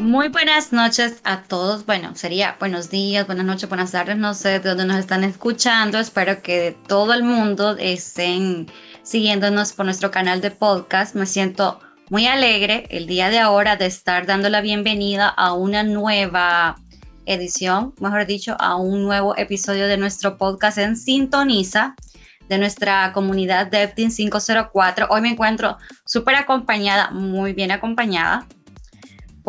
Muy buenas noches a todos. Bueno, sería buenos días, buenas noches, buenas tardes. No sé de dónde nos están escuchando. Espero que todo el mundo estén siguiéndonos por nuestro canal de podcast. Me siento muy alegre el día de ahora de estar dando la bienvenida a una nueva edición, mejor dicho, a un nuevo episodio de nuestro podcast en Sintoniza de nuestra comunidad DevTeam 504. Hoy me encuentro súper acompañada, muy bien acompañada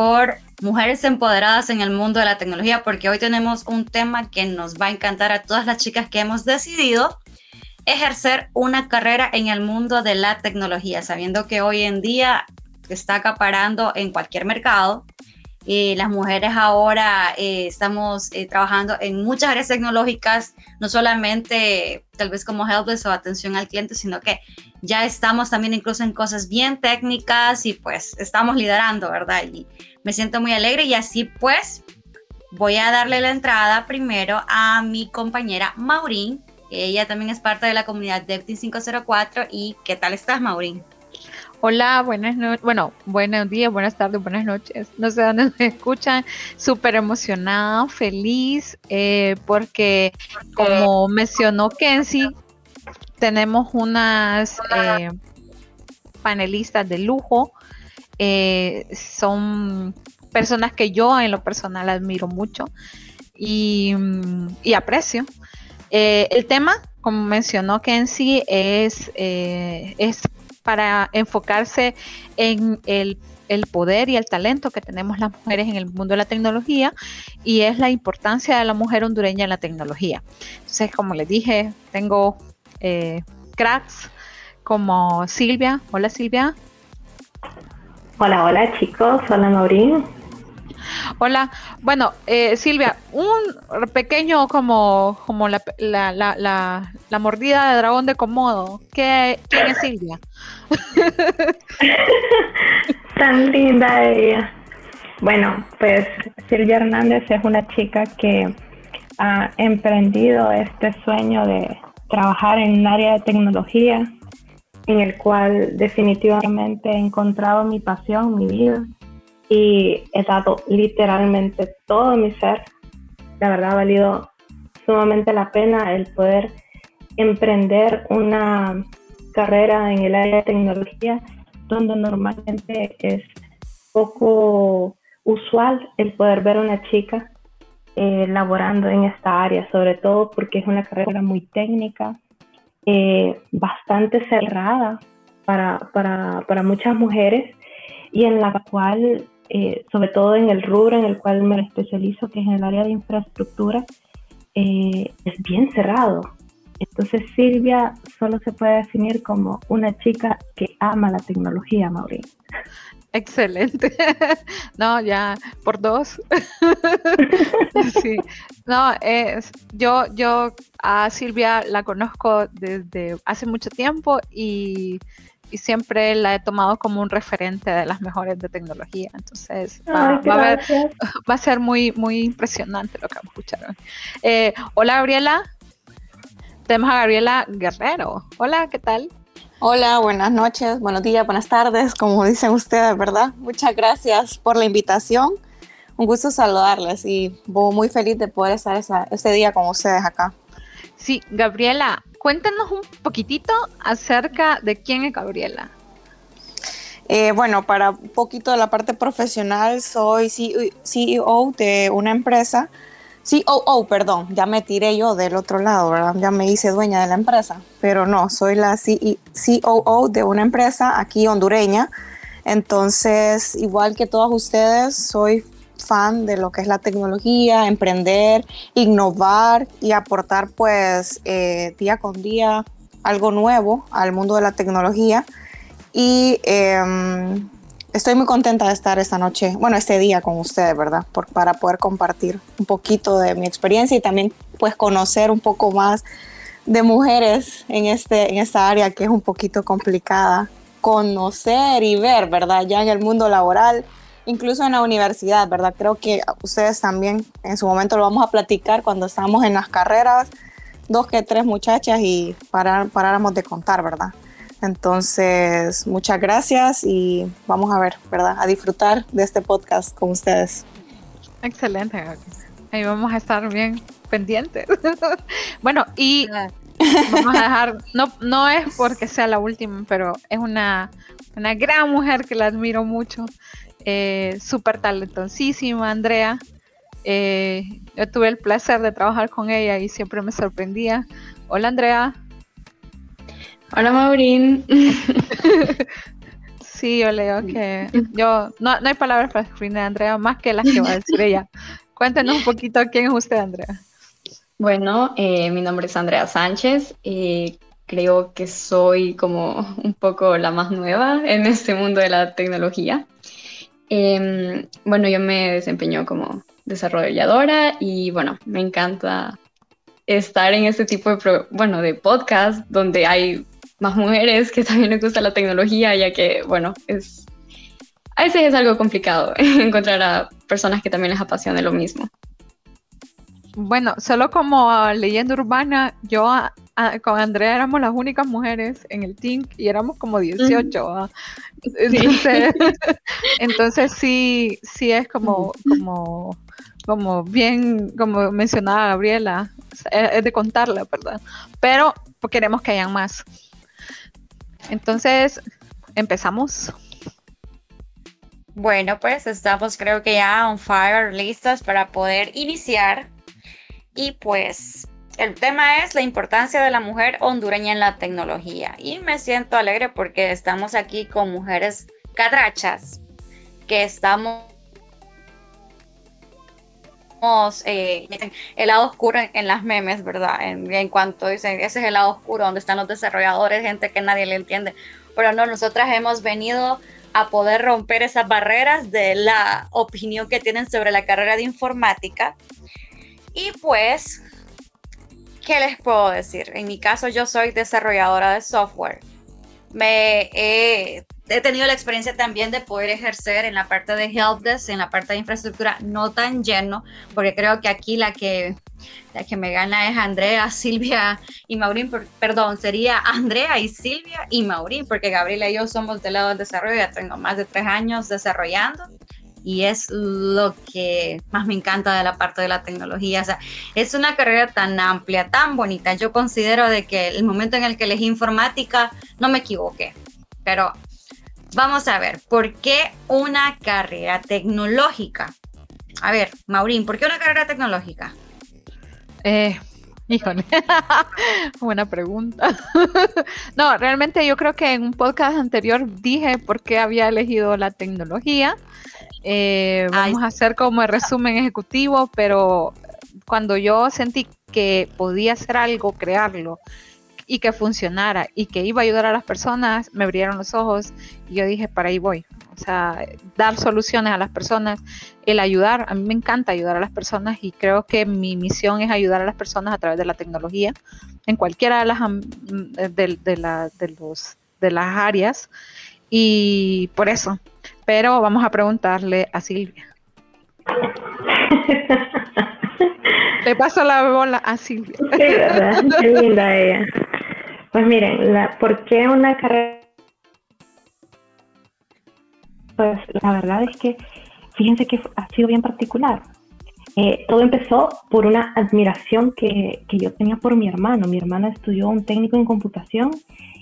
por mujeres empoderadas en el mundo de la tecnología, porque hoy tenemos un tema que nos va a encantar a todas las chicas que hemos decidido ejercer una carrera en el mundo de la tecnología, sabiendo que hoy en día está acaparando en cualquier mercado. Y las mujeres ahora eh, estamos eh, trabajando en muchas áreas tecnológicas, no solamente tal vez como helpdesk o atención al cliente, sino que ya estamos también incluso en cosas bien técnicas y pues estamos liderando, ¿verdad? Y me siento muy alegre y así pues voy a darle la entrada primero a mi compañera Maurín, ella también es parte de la comunidad DevTeam 504. ¿Y qué tal estás, Maurín? Hola, buenas noches. Bueno, buenos días, buenas tardes, buenas noches. No sé dónde me escuchan. Súper emocionada, feliz, eh, porque como mencionó Kenzie, tenemos unas eh, panelistas de lujo. Eh, son personas que yo en lo personal admiro mucho y, y aprecio. El tema, como mencionó Kenzie, es, es para enfocarse en el, poder y el talento que tenemos las mujeres en el mundo de la tecnología y es la importancia de la mujer hondureña en la tecnología. Entonces, como les dije, tengo eh, cracks como Silvia. Hola Silvia. Hola, hola chicos. Hola Maurín. Hola, bueno, eh, Silvia, un pequeño como, como la, la, la, la, mordida de dragón de Komodo. ¿Qué, ¿Quién es Silvia? Tan linda ella. Bueno, pues Silvia Hernández es una chica que ha emprendido este sueño de trabajar en un área de tecnología en el cual definitivamente he encontrado mi pasión, mi vida y he dado literalmente todo mi ser. La verdad ha valido sumamente la pena el poder emprender una carrera en el área de tecnología donde normalmente es poco usual el poder ver a una chica eh, laborando en esta área, sobre todo porque es una carrera muy técnica, eh, bastante cerrada para, para, para muchas mujeres y en la cual eh, sobre todo en el rubro en el cual me especializo, que es en el área de infraestructura, eh, es bien cerrado. Entonces Silvia solo se puede definir como una chica que ama la tecnología, Mauricio. Excelente. No, ya por dos. sí. No, es, yo, yo a Silvia la conozco desde hace mucho tiempo y y siempre la he tomado como un referente de las mejores de tecnología. Entonces va, a, ser muy, muy impresionante lo que vamos a escuchar. Eh, hola Gabriela, tenemos a Gabriela Guerrero. Hola, ¿qué tal? Hola, buenas noches, buenos días, buenas tardes, como dicen ustedes, ¿verdad? Muchas gracias por la invitación. Un gusto saludarles y muy feliz de poder estar esa, este día con ustedes acá. Sí, Gabriela, cuéntanos un poquitito acerca de quién es Gabriela. Eh, bueno, para un poquito de la parte profesional, soy CEO de una empresa. COO, perdón, ya me tiré yo del otro lado, ¿verdad? Ya me hice dueña de la empresa, pero no, soy la COO de una empresa aquí hondureña. Entonces, igual que todos ustedes, soy fan de lo que es la tecnología, emprender, innovar y aportar pues eh, día con día algo nuevo al mundo de la tecnología. Y em, estoy muy contenta de estar esta noche, bueno, este día con ustedes, ¿verdad? Por, para poder compartir un poquito de mi experiencia y también pues conocer un poco más de mujeres en, este, en esta área que es un poquito complicada conocer y ver, ¿verdad? Ya en el mundo laboral incluso en la universidad, ¿verdad? Creo que ustedes también en su momento lo vamos a platicar cuando estamos en las carreras, dos que tres muchachas y parar, paráramos de contar, ¿verdad? Entonces, muchas gracias y vamos a ver, ¿verdad? A disfrutar de este podcast con ustedes. Excelente. Ahí vamos a estar bien pendientes. bueno, y vamos a dejar, no, no es porque sea la última, pero es una, una gran mujer que la admiro mucho. Eh, Súper talentosísima, Andrea. Eh, yo tuve el placer de trabajar con ella y siempre me sorprendía. Hola, Andrea. Hola, Maurín. sí, yo leo que yo no, no hay palabras para escribir a Andrea más que las que va a decir ella. Cuéntenos un poquito quién es usted, Andrea. Bueno, eh, mi nombre es Andrea Sánchez y creo que soy como un poco la más nueva en este mundo de la tecnología. Em, bueno, yo me desempeño como desarrolladora y bueno, me encanta estar en este tipo de, bueno, de podcast donde hay más mujeres que también les gusta la tecnología, ya que, bueno, es, a veces es algo complicado encontrar a personas que también les apasione lo mismo. Bueno, solo como leyenda urbana, yo con Andrea éramos las únicas mujeres en el team y éramos como 18. Entonces, sí, sí es como, como, como bien, como mencionaba Gabriela, es de contarla, ¿verdad? Pero queremos que hayan más. Entonces, empezamos. Bueno, pues estamos creo que ya on fire, listas para poder iniciar. Y pues el tema es la importancia de la mujer hondureña en la tecnología. Y me siento alegre porque estamos aquí con mujeres cadrachas que estamos eh, el lado oscuro en, las memes, ¿verdad? En, cuanto dicen, ese es el lado oscuro donde están los desarrolladores, gente que nadie le entiende. Pero no, nosotras hemos venido a poder romper esas barreras de la opinión que tienen sobre la carrera de informática. Y pues, ¿qué les puedo decir? En mi caso, yo soy desarrolladora de software. Me he he tenido la experiencia también de poder ejercer en la parte de helpdesk, en la parte de infraestructura, no tan lleno, porque creo que aquí la que, la que me gana es Andrea, Silvia y Maurín, perdón, sería Andrea y Silvia y Maurín, porque Gabriela y yo somos del lado del desarrollo, ya tengo más de tres años desarrollando y es lo que más me encanta de la parte de la tecnología. O sea, es una carrera tan amplia, tan bonita. Yo considero de que el momento en el que elegí informática no me equivoqué, pero Vamos a ver, ¿por qué una carrera tecnológica? A ver, Maurín, ¿por qué una carrera tecnológica? Eh, híjole, buena pregunta. no, realmente yo creo que en un podcast anterior dije por qué había elegido la tecnología. Eh, vamos a hacer como el resumen ejecutivo, pero cuando yo sentí que podía hacer algo, crearlo, y que funcionara y que iba a ayudar a las personas, me abrieron los ojos y yo dije, para ahí voy. O sea, dar soluciones a las personas, el ayudar, a mí me encanta ayudar a las personas y creo que mi misión es ayudar a las personas a través de la tecnología en cualquiera de las, de, de, la, de, los, de las áreas y por eso. Pero vamos a preguntarle a Silvia. Le paso la bola a Silvia. Sí, ¿verdad? Qué linda ella. Pues miren, la, ¿por qué una carrera? Pues la verdad es que, fíjense que ha sido bien particular. Eh, todo empezó por una admiración que, que, yo tenía por mi hermano. Mi hermana estudió un técnico en computación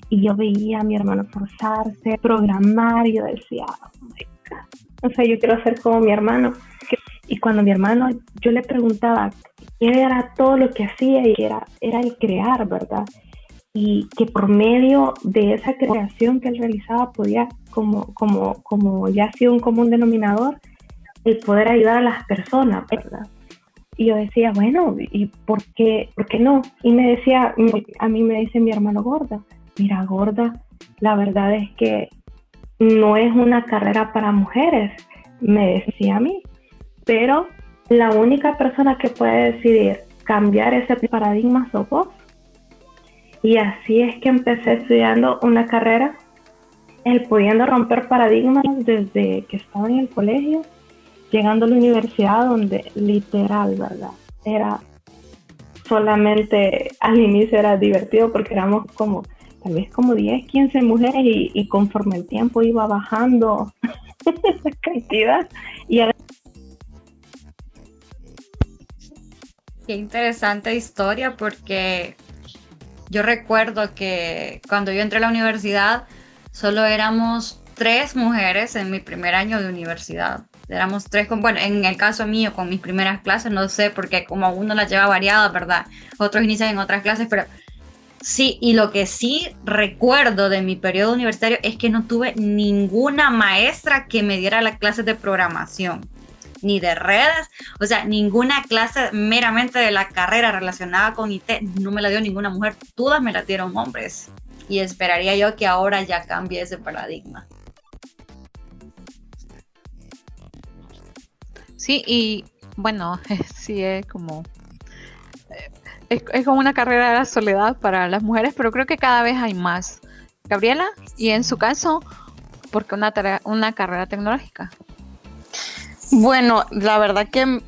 y yo veía a mi hermano forzarse, programar y yo decía, oh my God. O sea, yo quiero ser como mi hermano. Y cuando mi hermano, yo le preguntaba qué era todo lo que hacía y era, era el crear, ¿verdad? y que por medio de esa creación que él realizaba podía, como, como, como ya ha sido un común denominador, el poder ayudar a las personas, ¿verdad? Y yo decía, bueno, ¿y por qué, por qué no? Y me decía, a mí me dice mi hermano gorda, mira gorda, la verdad es que no es una carrera para mujeres, me decía a mí, pero la única persona que puede decidir cambiar ese paradigma sos vos. Y así es que empecé estudiando una carrera, el pudiendo romper paradigmas desde que estaba en el colegio, llegando a la universidad donde literal, ¿verdad? Era solamente, al inicio era divertido porque éramos como tal vez como 10, 15 mujeres y, conforme el tiempo iba bajando esa cantidad y Qué interesante historia porque yo recuerdo que cuando yo entré a la universidad solo éramos tres mujeres en mi primer año de universidad. Éramos tres, con, bueno, en el caso mío, con mis primeras clases, no sé, porque como uno las lleva variadas, ¿verdad? Otros inician en otras clases, pero sí, y lo que sí recuerdo de mi periodo universitario es que no tuve ninguna maestra que me diera las clases de programación ni de redes, o sea, ninguna clase meramente de la carrera relacionada con IT no me la dio ninguna mujer, todas me la dieron hombres. Y esperaría yo que ahora ya cambie ese paradigma. Sí, y bueno, sí es como es, como una carrera de la soledad para las mujeres, pero creo que cada vez hay más. Gabriela, y en su caso, ¿por qué una, una carrera tecnológica? Bueno, la verdad que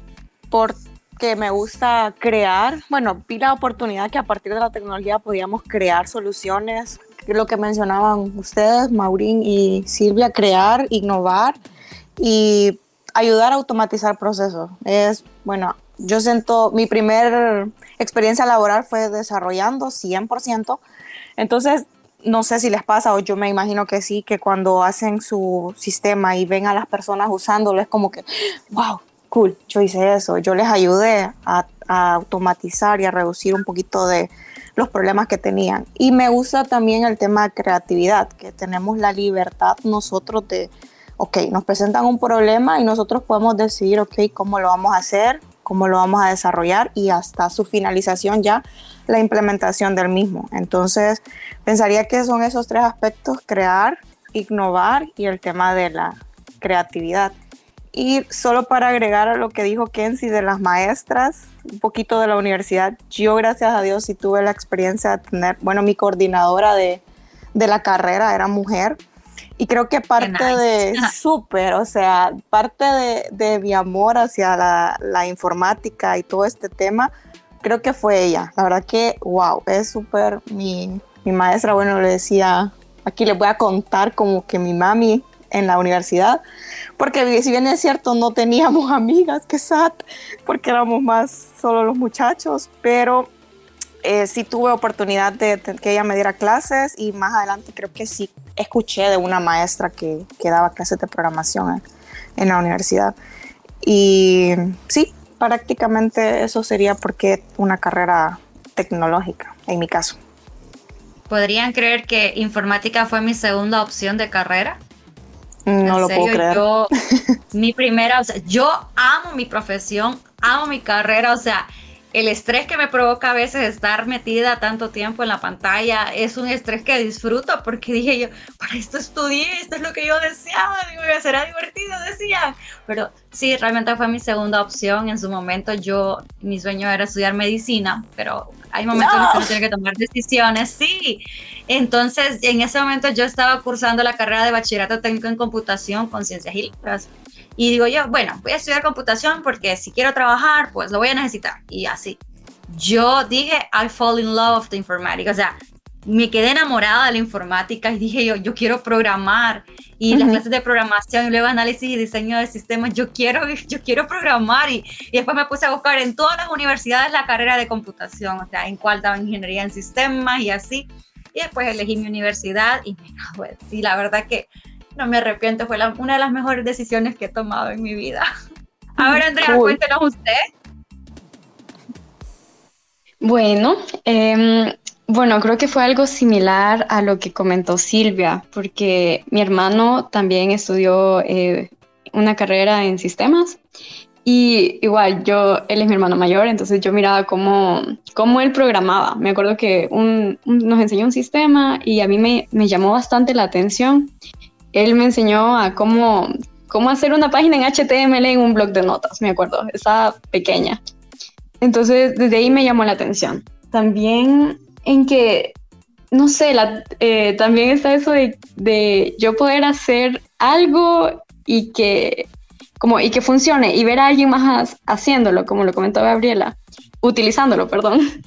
porque me gusta crear, bueno, vi la oportunidad que a partir de la tecnología podíamos crear soluciones, lo que mencionaban ustedes, Maurín y Silvia, crear, innovar y ayudar a automatizar procesos. Es, bueno, yo siento, mi primera experiencia laboral fue desarrollando 100%, entonces no sé si les pasa o yo me imagino que sí, que cuando hacen su sistema y ven a las personas usándolo es como que, wow, cool, yo hice eso, yo les ayudé a, automatizar y a reducir un poquito de los problemas que tenían. Y me gusta también el tema de creatividad, que tenemos la libertad nosotros de, ok, nos presentan un problema y nosotros podemos decidir, ok, cómo lo vamos a hacer, cómo lo vamos a desarrollar y hasta su finalización ya la implementación del mismo. Entonces, pensaría que son esos tres aspectos, crear, innovar y el tema de la creatividad. Y solo para agregar a lo que dijo Kenzie de las maestras, un poquito de la universidad, yo gracias a Dios sí tuve la experiencia de tener, bueno, mi coordinadora de, de la carrera era mujer y creo que parte de, súper, o sea, parte de, de, mi amor hacia la, la, informática y todo este tema, creo que fue ella. La verdad que, wow, es súper, mi, mi maestra, bueno, le decía, aquí les voy a contar como que mi mami en la universidad, porque si bien es cierto, no teníamos amigas, que sad, porque éramos más solo los muchachos, pero eh, sí tuve oportunidad de, que ella me diera clases y más adelante creo que sí escuché de una maestra que, que daba clases de programación en, la universidad. Y sí, prácticamente eso sería porque una carrera tecnológica, en mi caso. ¿Podrían creer que informática fue mi segunda opción de carrera? No lo puedo creer. Yo, mi primera, o sea, yo amo mi profesión, amo mi carrera, o sea, el estrés que me provoca a veces estar metida tanto tiempo en la pantalla es un estrés que disfruto porque dije yo, para esto estudié, esto es lo que yo deseaba, digo, será divertido, decía. Pero sí, realmente fue mi segunda opción. En su momento yo, mi sueño era estudiar medicina, pero hay momentos en los que uno tiene que tomar decisiones, sí. Entonces, en ese momento yo estaba cursando la carrera de bachillerato técnico en computación con ciencias y letras. Y digo yo, bueno, voy a estudiar computación porque si quiero trabajar, pues lo voy a necesitar. Y así. Yo dije, I fall in love of the informática. O sea, me quedé enamorada de la informática y dije yo, yo quiero programar. Y las clases de programación y luego análisis y diseño de sistemas, yo quiero, yo quiero programar. Y, y, después me puse a buscar en todas las universidades la carrera de computación, o sea, en cuál daba ingeniería en sistemas y así. Y después elegí mi universidad y me Y la verdad que no me arrepiento, fue una de las mejores decisiones que he tomado en mi vida. Ahora, Andrea, cuéntenos usted. Bueno, em, bueno, creo que fue algo similar a lo que comentó Silvia, porque mi hermano también estudió eh, una carrera en sistemas y igual, yo, él es mi hermano mayor, entonces yo miraba cómo, cómo él programaba. Me acuerdo que un, nos enseñó un sistema y a mí me, me, llamó bastante la atención él me enseñó a cómo, cómo hacer una página en HTML en un blog de notas, me acuerdo, estaba pequeña. Entonces, desde ahí me llamó la atención. También en que, no sé, eh, también está eso de, de, yo poder hacer algo y que, como, y que funcione y ver a alguien más haciéndolo, como lo comentó Gabriela, utilizándolo, perdón.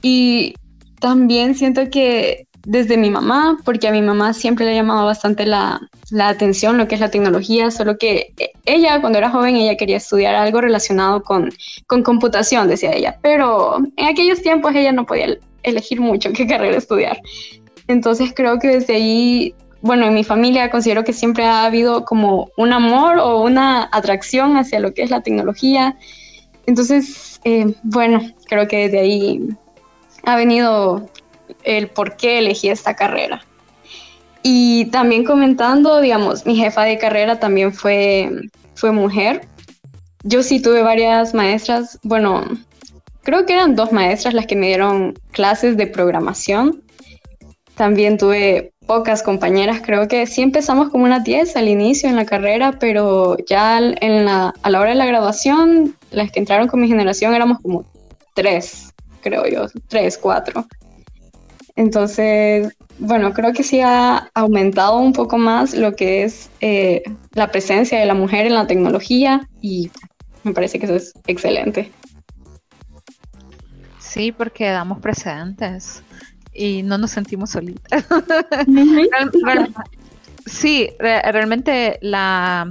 Y también siento que desde mi mamá, porque a mi mamá siempre le ha llamado bastante la, la, atención lo que es la tecnología, solo que ella cuando era joven ella quería estudiar algo relacionado con, con computación, decía ella, pero en aquellos tiempos ella no podía elegir mucho qué carrera estudiar. Entonces creo que desde ahí, bueno, en mi familia considero que siempre ha habido como un amor o una atracción hacia lo que es la tecnología. Entonces, eh, bueno, creo que desde ahí ha venido el por qué elegí esta carrera. Y también comentando, digamos, mi jefa de carrera también fue, fue mujer. Yo sí tuve varias maestras, bueno, creo que eran dos maestras las que me dieron clases de programación. También tuve pocas compañeras, creo que sí empezamos como unas 10 al inicio en la carrera, pero ya en la, a la hora de la graduación, las que entraron con mi generación éramos como tres, creo yo, tres, cuatro. Entonces, bueno, creo que sí ha aumentado un poco más lo que es eh, la presencia de la mujer en la tecnología y me parece que eso es excelente. Sí, porque damos precedentes y no nos sentimos solitas. sí, realmente la,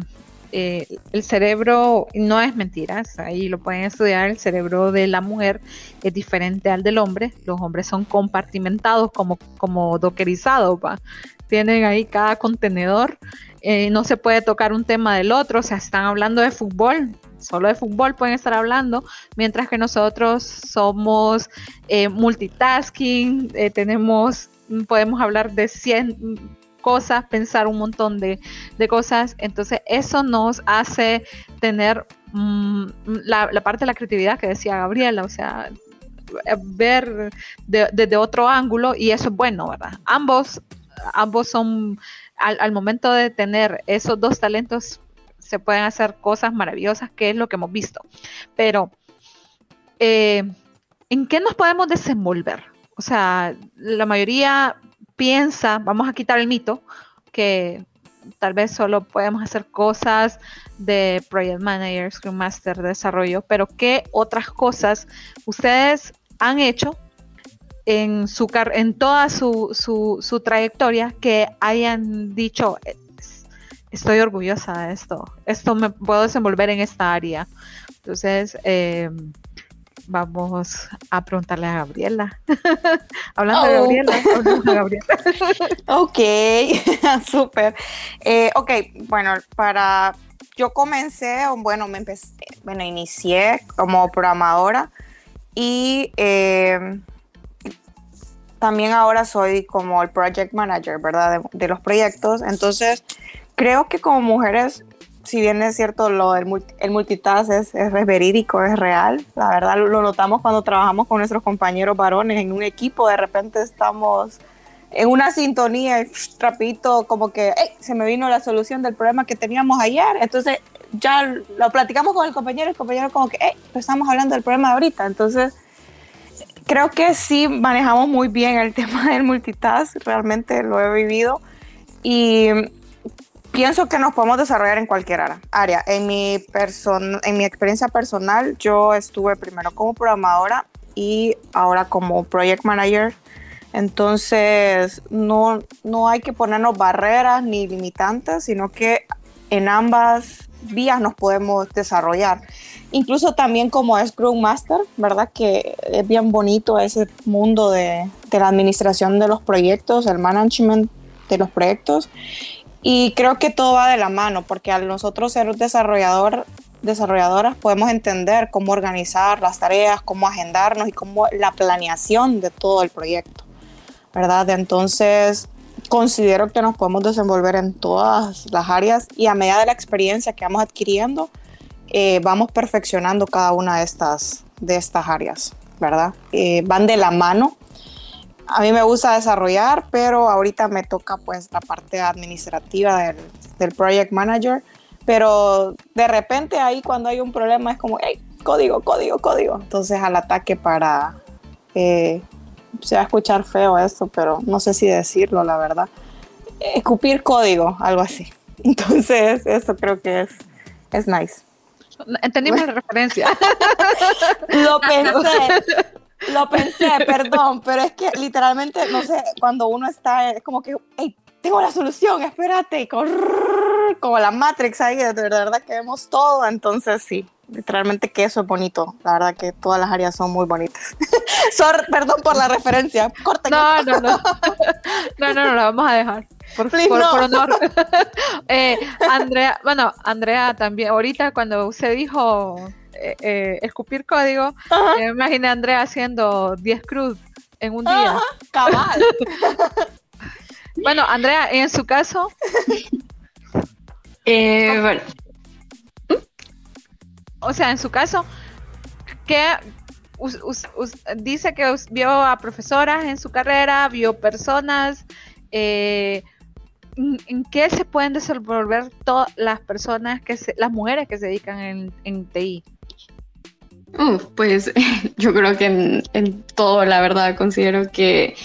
eh, el cerebro no es mentiras, ahí lo pueden estudiar, el cerebro de la mujer es diferente al del hombre, los hombres son compartimentados como, como dockerizados, tienen ahí cada contenedor, eh, no se puede tocar un tema del otro, o sea, están hablando de fútbol, solo de fútbol pueden estar hablando, mientras que nosotros somos eh, multitasking, tenemos, podemos hablar de 100 cosas, pensar un montón de, cosas. Entonces eso nos hace tener mm, la, parte de la creatividad que decía Gabriela, o sea, ver desde otro ángulo y eso es bueno, ¿verdad? Ambos, ambos son, al, momento de tener esos dos talentos, se pueden hacer cosas maravillosas, que es lo que hemos visto. Pero, eh, ¿en qué nos podemos desenvolver? O sea, la mayoría piensa, vamos a quitar el mito, que tal vez solo podemos hacer cosas de Project Manager, Scrum Master, de desarrollo, pero ¿qué otras cosas ustedes han hecho en, su en toda su, su, trayectoria que hayan dicho, estoy orgullosa de esto, esto me puedo desenvolver en esta área? Entonces, eh, vamos a preguntarle a Gabriela. Hablando de oh. Gabriela, ok, súper. Eh, ok, bueno, para. Yo comencé, bueno, me empecé, bueno, inicié como programadora y eh, también ahora soy como el project manager, ¿verdad? de los proyectos. Entonces, creo que como mujeres si bien es cierto, lo del el multitask es, es, verídico, es real. La verdad lo notamos cuando trabajamos con nuestros compañeros varones en un equipo. De repente estamos en una sintonía y rapidito como que se me vino la solución del problema que teníamos ayer. Entonces ya lo platicamos con el compañero el compañero como que pues estamos hablando del problema de ahorita. Entonces creo que sí manejamos muy bien el tema del multitask. Realmente lo he vivido. Y pienso que nos podemos desarrollar en cualquier área. En mi, en mi experiencia personal, yo estuve primero como programadora y ahora como project manager. Entonces, no, no hay que ponernos barreras ni limitantes, sino que en ambas vías nos podemos desarrollar. Incluso también como Scrum Master, ¿verdad? Que es bien bonito ese mundo de, de la administración de los proyectos, el management de los proyectos. Y creo que todo va de la mano, porque al nosotros ser desarrollador, desarrolladoras podemos entender cómo organizar las tareas, cómo agendarnos y cómo la planeación de todo el proyecto, ¿verdad? Entonces, considero que nos podemos desenvolver en todas las áreas y a medida de la experiencia que vamos adquiriendo, eh, vamos perfeccionando cada una de estas, de estas áreas, ¿verdad? Eh, van de la mano a mí me gusta desarrollar, pero ahorita me toca pues la parte administrativa del, del project manager. Pero de repente ahí cuando hay un problema es como, hey, código, código, código. Entonces al ataque para, eh, se va a escuchar feo esto, pero no sé si decirlo, la verdad. Escupir código, algo así. Entonces eso creo que es, es nice. Entendimos la referencia. Lo pensé. Lo pensé, perdón, pero es que literalmente, no sé, cuando uno está, es como que, hey, tengo la solución, espérate, y como la Matrix ahí, de verdad que vemos todo, entonces sí, literalmente que eso es bonito, la verdad que todas las áreas son muy bonitas. perdón por la referencia, corta. No, no, no, no, no, no, la vamos a dejar. Por, honor. Eh, Andrea, bueno, Andrea también, ahorita cuando usted dijo eh, eh, escupir código, me imaginé a Andrea haciendo 10 cruz en un día. cabal. bueno, Andrea, en su caso. bueno. O sea, en su caso, ¿qué dice que vio a profesoras en su carrera, vio personas, eh, ¿en qué se pueden desenvolver todas las personas, que las mujeres que se dedican en, TI? Pues yo creo que en, todo, la verdad, considero que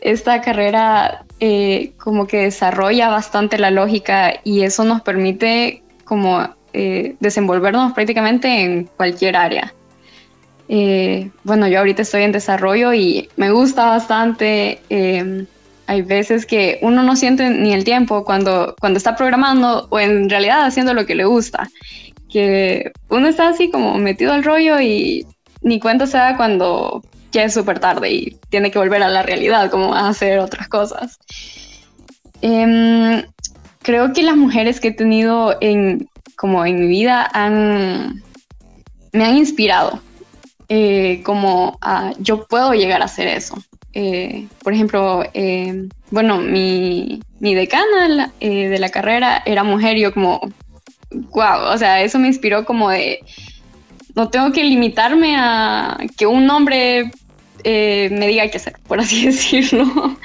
esta carrera eh, como que desarrolla bastante la lógica y eso nos permite como eh, desenvolvernos prácticamente en cualquier área. bueno, yo ahorita estoy en desarrollo y me gusta bastante hay veces que uno no siente ni el tiempo cuando, cuando está programando o en realidad haciendo lo que le gusta. Que uno está así como metido al rollo y ni cuenta se da cuando ya es súper tarde y tiene que volver a la realidad, como a hacer otras cosas. Em, creo que las mujeres que he tenido en, como en mi vida me han inspirado, eh, como yo puedo llegar a hacer eso. Eh, por ejemplo, eh, bueno, mi, mi decana eh, de la carrera era mujer yo como, wow, o sea, eso me inspiró como de, no tengo que limitarme a que un hombre me diga qué hacer, por así decirlo.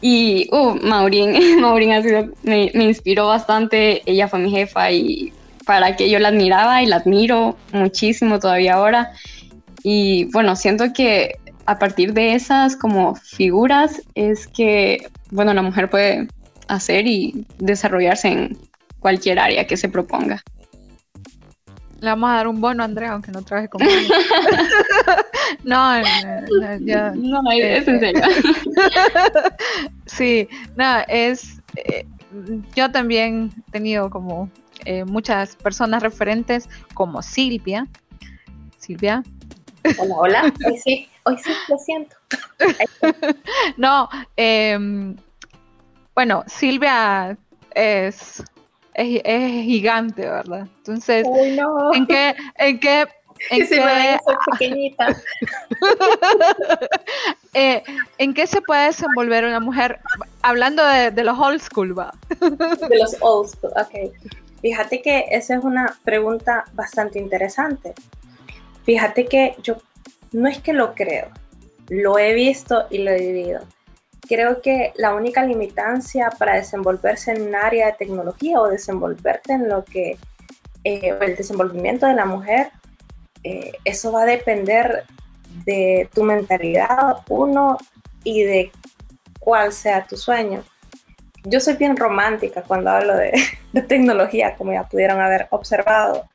Y, uh, Maureen, Maureen me, me inspiró bastante, ella fue mi jefa y para que yo la admiraba y la admiro muchísimo todavía ahora. Y bueno, siento que a partir de esas como figuras es que, bueno, la mujer puede hacer y desarrollarse en cualquier área que se proponga. Le vamos a dar un bono a Andrea, aunque no trabaje conmigo. no, no, ya, no, es en serio. sí, no, es. Eh, yo también he tenido como eh, muchas personas referentes, como Silvia. Silvia. Hola, hola. sí, Hoy sí, lo siento. no, em, bueno, Silvia es, es, gigante, ¿verdad? Entonces, ¿en qué, en qué, en qué, pequeñita. Eh, ¿En qué se puede desenvolver una mujer? Hablando de, de los old school, ¿va? de los old school, ok. Fíjate que esa es una pregunta bastante interesante. Fíjate que yo no es que lo creo, lo he visto y lo he vivido. Creo que la única limitancia para desenvolverse en un área de tecnología o desenvolverte en lo que, eh, el desenvolvimiento de la mujer, eh, eso va a depender de tu mentalidad, uno, y de cuál sea tu sueño. Yo soy bien romántica cuando hablo de, de tecnología, como ya pudieron haber observado.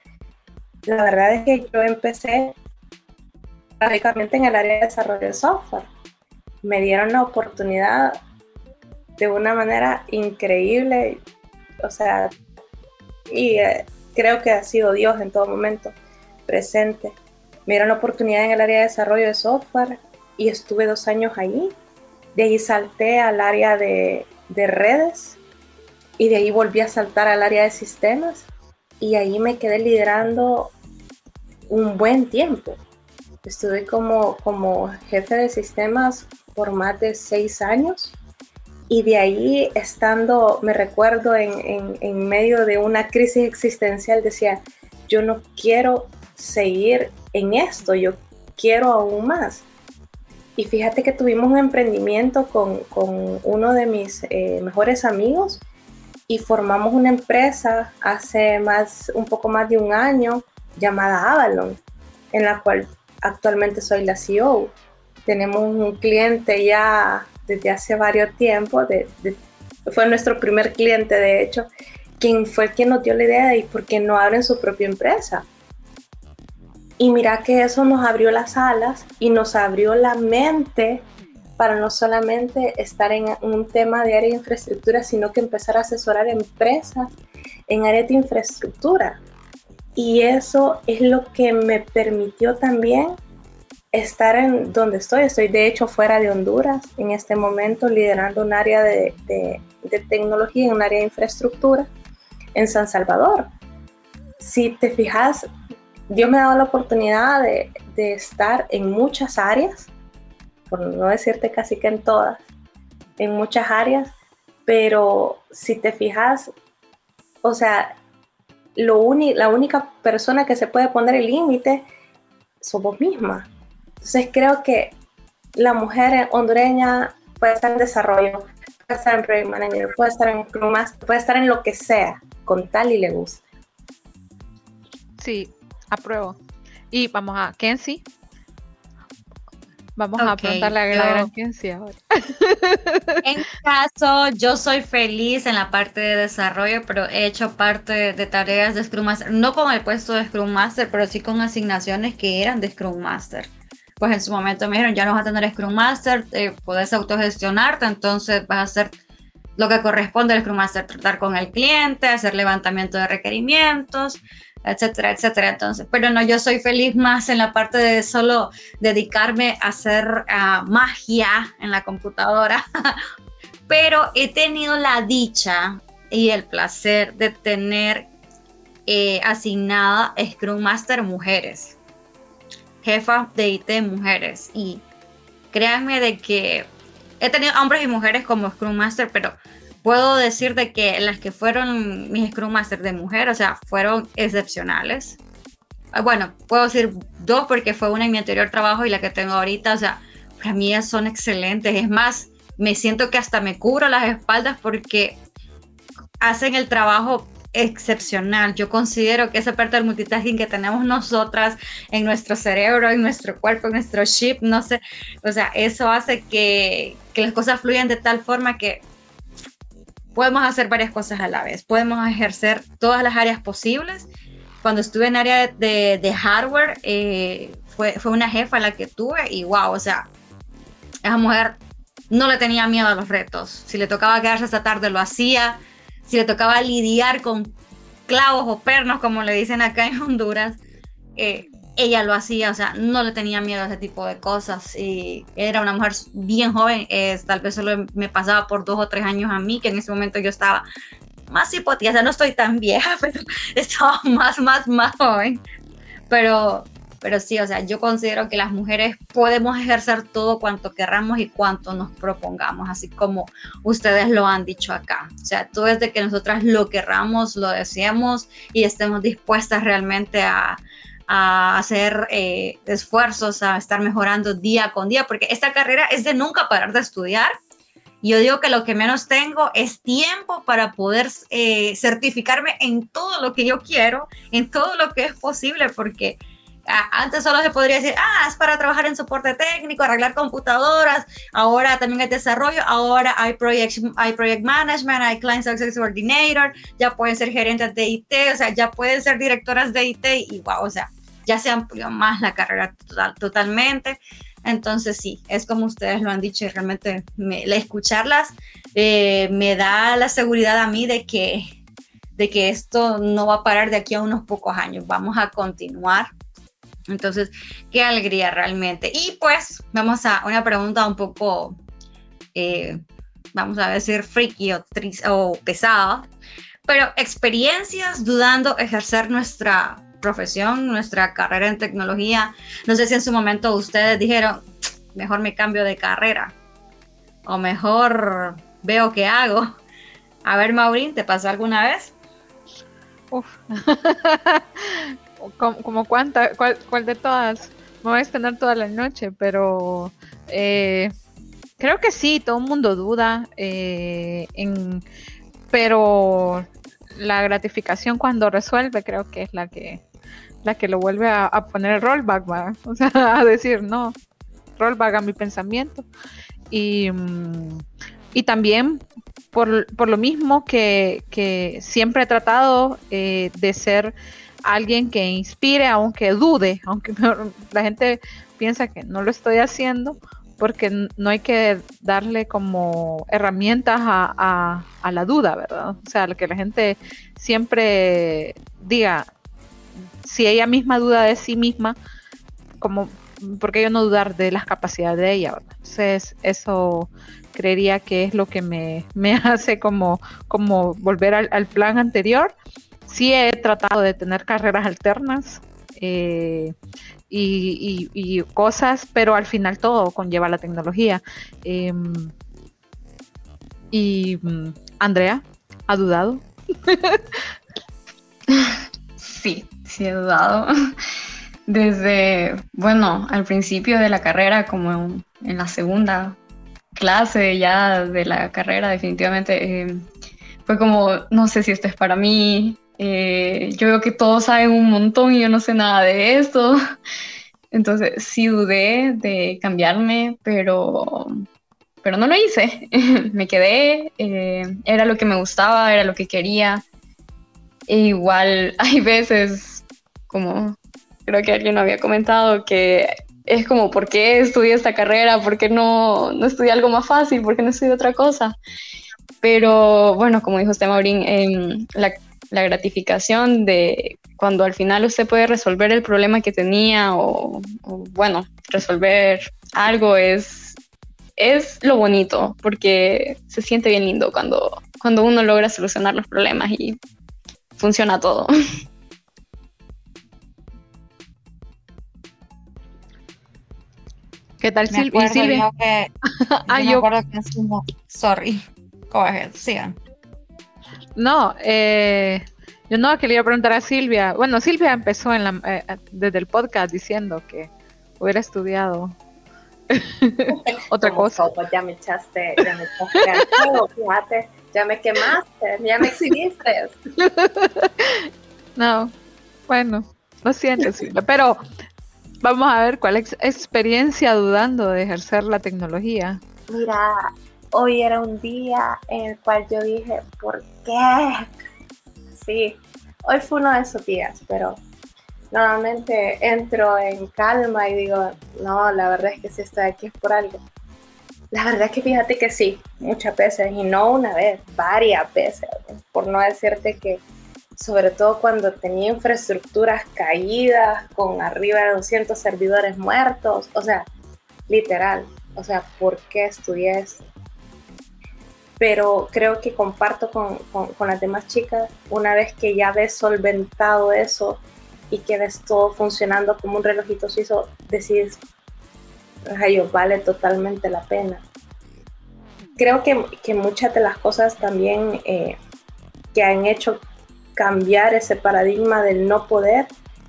La verdad es que yo empecé básicamente en el área de desarrollo de software. Me dieron la oportunidad de una manera increíble, o sea, y eh, creo que ha sido Dios en todo momento presente. Me dieron la oportunidad en el área de desarrollo de software y estuve dos años ahí. De ahí salté al área de, de redes y de ahí volví a saltar al área de sistemas y ahí me quedé liderando un buen tiempo. Estuve como, como jefe de sistemas por más de seis años y de ahí estando, me recuerdo en, en, medio de una crisis existencial, decía, yo no quiero seguir en esto, yo quiero aún más. Y fíjate que tuvimos un emprendimiento con, con uno de mis eh, mejores amigos y formamos una empresa hace más, un poco más de un año llamada Avalon, en la cual actualmente soy la CEO. Tenemos un cliente ya desde hace varios tiempos, fue nuestro primer cliente de hecho, quien fue quien nos dio la idea de por qué no abren su propia empresa. Y mira que eso nos abrió las alas y nos abrió la mente para no solamente estar en un tema de área de infraestructura, sino que empezar a asesorar empresas en área de infraestructura. Y eso es lo que me permitió también estar en donde estoy. Estoy de hecho fuera de Honduras en este momento liderando un área de, tecnología, un área de infraestructura en San Salvador. Si te fijas, Dios me ha dado la oportunidad de, estar en muchas áreas, por no decirte casi que en todas, en muchas áreas, pero si te fijas, o sea, la única persona que se puede poner el límite somos mismas. Entonces creo que la mujer hondureña puede estar en desarrollo, puede estar en Project Manager, puede estar en puede estar en lo que sea, con tal y le guste. Sí, apruebo. Y vamos a Kenzie. Vamos a preguntarle a la gran Kenzie ahora. En caso, yo soy feliz en la parte de desarrollo, pero he hecho parte de tareas de Scrum Master, no con el puesto de Scrum Master, pero sí con asignaciones que eran de Scrum Master pues en su momento me dijeron, ya no vas a tener Scrum Master, eh, puedes autogestionarte, entonces vas a hacer lo que corresponde al Scrum Master, tratar con el cliente, hacer levantamiento de requerimientos, etcétera, etcétera. Entonces, pero no, yo soy feliz más en la parte de solo dedicarme a hacer ah, magia en la computadora, pero he tenido la dicha y el placer de tener eh, asignada Scrum Master mujeres jefa de IT mujeres. Y créanme de que he tenido hombres y mujeres como Scrum Master, pero puedo decir de que las que fueron mis Scrum Master de mujer, o sea, fueron excepcionales. Ah, bueno, puedo decir dos porque fue una en mi anterior trabajo y la que tengo ahorita, o sea, para mí son excelentes. Es más, me siento que hasta me cubro las espaldas porque hacen el trabajo excepcional. Yo considero que esa parte del multitasking que tenemos nosotras en nuestro cerebro, en nuestro cuerpo, en nuestro chip, no sé, o sea, eso hace que, que las cosas fluyan de tal forma que podemos hacer varias cosas a la vez, podemos ejercer todas las áreas posibles. Cuando estuve en área de, hardware, eh, fue, fue una jefa la que tuve y wow, o sea, esa mujer no le tenía miedo a los retos. Si le tocaba quedarse esta tarde, lo hacía si le tocaba lidiar con clavos o pernos, como le dicen acá en Honduras, eh, ella lo hacía, o sea, no le tenía miedo a ese tipo de cosas. Y era una mujer bien joven, tal vez solo me pasaba por dos o tres años a mí, que en ese momento yo estaba más hipotética, o sea, no estoy tan vieja, pero estaba más, más, más joven. Pero pero sí, o sea, yo considero que las mujeres podemos ejercer todo cuanto querramos y cuanto nos propongamos, así como ustedes lo han dicho acá. O sea, todo desde que nosotras lo querramos, lo deseemos y estemos dispuestas realmente a, hacer eh, esfuerzos, a estar mejorando día con día, porque esta carrera es de nunca parar de estudiar. Yo digo que lo que menos tengo es tiempo para poder eh, certificarme en todo lo que yo quiero, en todo lo que es posible, porque antes solo se podría decir, ah, es para trabajar en soporte técnico, arreglar computadoras, ahora también hay desarrollo, ahora hay project, hay project management, hay client success coordinator, ya pueden ser gerentes de IT, o sea, ya pueden ser directoras de IT y wow, o sea, ya se amplió más la carrera totalmente. Entonces sí, es como ustedes lo han dicho y realmente me, escucharlas eh, me da la seguridad a mí de que, de que esto no va a parar de aquí a unos pocos años. Vamos a continuar entonces, qué alegría realmente. Y pues vamos a una pregunta un poco, eh, vamos a decir, freaky o, o pesada, pero experiencias dudando ejercer nuestra profesión, nuestra carrera en tecnología. No sé si en su momento ustedes dijeron, mejor me cambio de carrera o mejor veo qué hago. A ver, Maurín, ¿te pasó alguna vez? Uf. como, cuánta, cuál, de todas, me voy a extender toda la noche, pero eh, creo que sí, todo el mundo duda, eh, en, pero la gratificación cuando resuelve creo que es la que la que lo vuelve a, poner el rollback, o sea, a decir no, rollback a mi pensamiento. Y, y también por, por, lo mismo que, que siempre he tratado eh, de ser alguien que inspire, aunque dude, aunque la gente piensa que no lo estoy haciendo, porque no hay que darle como herramientas a, la duda, ¿verdad? O sea, que la gente siempre diga, si ella misma duda de sí misma, como, ¿por qué yo no dudar de las capacidades de ella? Entonces, eso creería que es lo que me, hace como, como volver al, plan anterior. Sí he tratado de tener carreras alternas. Eh, y, cosas, pero al final todo conlleva la tecnología. Em, y mm, Andrea, ¿ha dudado? sí, sí he dudado. Desde, bueno, al principio de la carrera, como en, la segunda clase ya de la carrera, definitivamente em, fue como, no sé si esto es para mí, eh, yo veo que todos saben un montón y yo no sé nada de esto. Entonces sí dudé de cambiarme, pero, pero no lo hice. me quedé, eh, era lo que me gustaba, era lo que quería. E igual hay veces, como creo que alguien había comentado, que es como, ¿por qué estudié esta carrera? ¿Por qué no, no estudié algo más fácil? ¿Por qué no estudié otra cosa? Pero bueno, como dijo usted, Maurín, eh, la, la gratificación de cuando al final usted puede resolver el problema que tenía o, bueno, resolver algo es, es lo bonito porque se siente bien lindo cuando, cuando uno logra solucionar los problemas y funciona todo. ¿Qué tal, Silvia? Silvia? Que, ah, yo, me acuerdo que sorry, go ahead, sigan. No, eh, yo no, que le iba a preguntar a Silvia. Bueno, Silvia empezó en la, eh, desde el podcast diciendo que hubiera estudiado otra cosa. ya me echaste, ya me echaste fíjate, ya me quemaste, ya me exhibiste. no, bueno, lo siento, Silvia, pero vamos a ver cuál es experiencia dudando de ejercer la tecnología. Mira, hoy era un día en el cual yo dije, ¿por qué? Sí, hoy fue uno de esos días, pero normalmente entro en calma y digo, no, la verdad es que si estoy aquí es por algo. La verdad es que fíjate que sí, muchas veces, y no una vez, varias veces, por no decirte que sobre todo cuando tenía infraestructuras caídas con arriba de 200 servidores muertos, o sea, literal, o sea, ¿por qué estudié? Pero creo que comparto con, con, las demás chicas, una vez que ya ves solventado eso y que ves todo funcionando como un relojito suizo, decides, rayo, vale totalmente la pena. Creo que, que muchas de las cosas también eh, que han hecho cambiar ese paradigma del no poder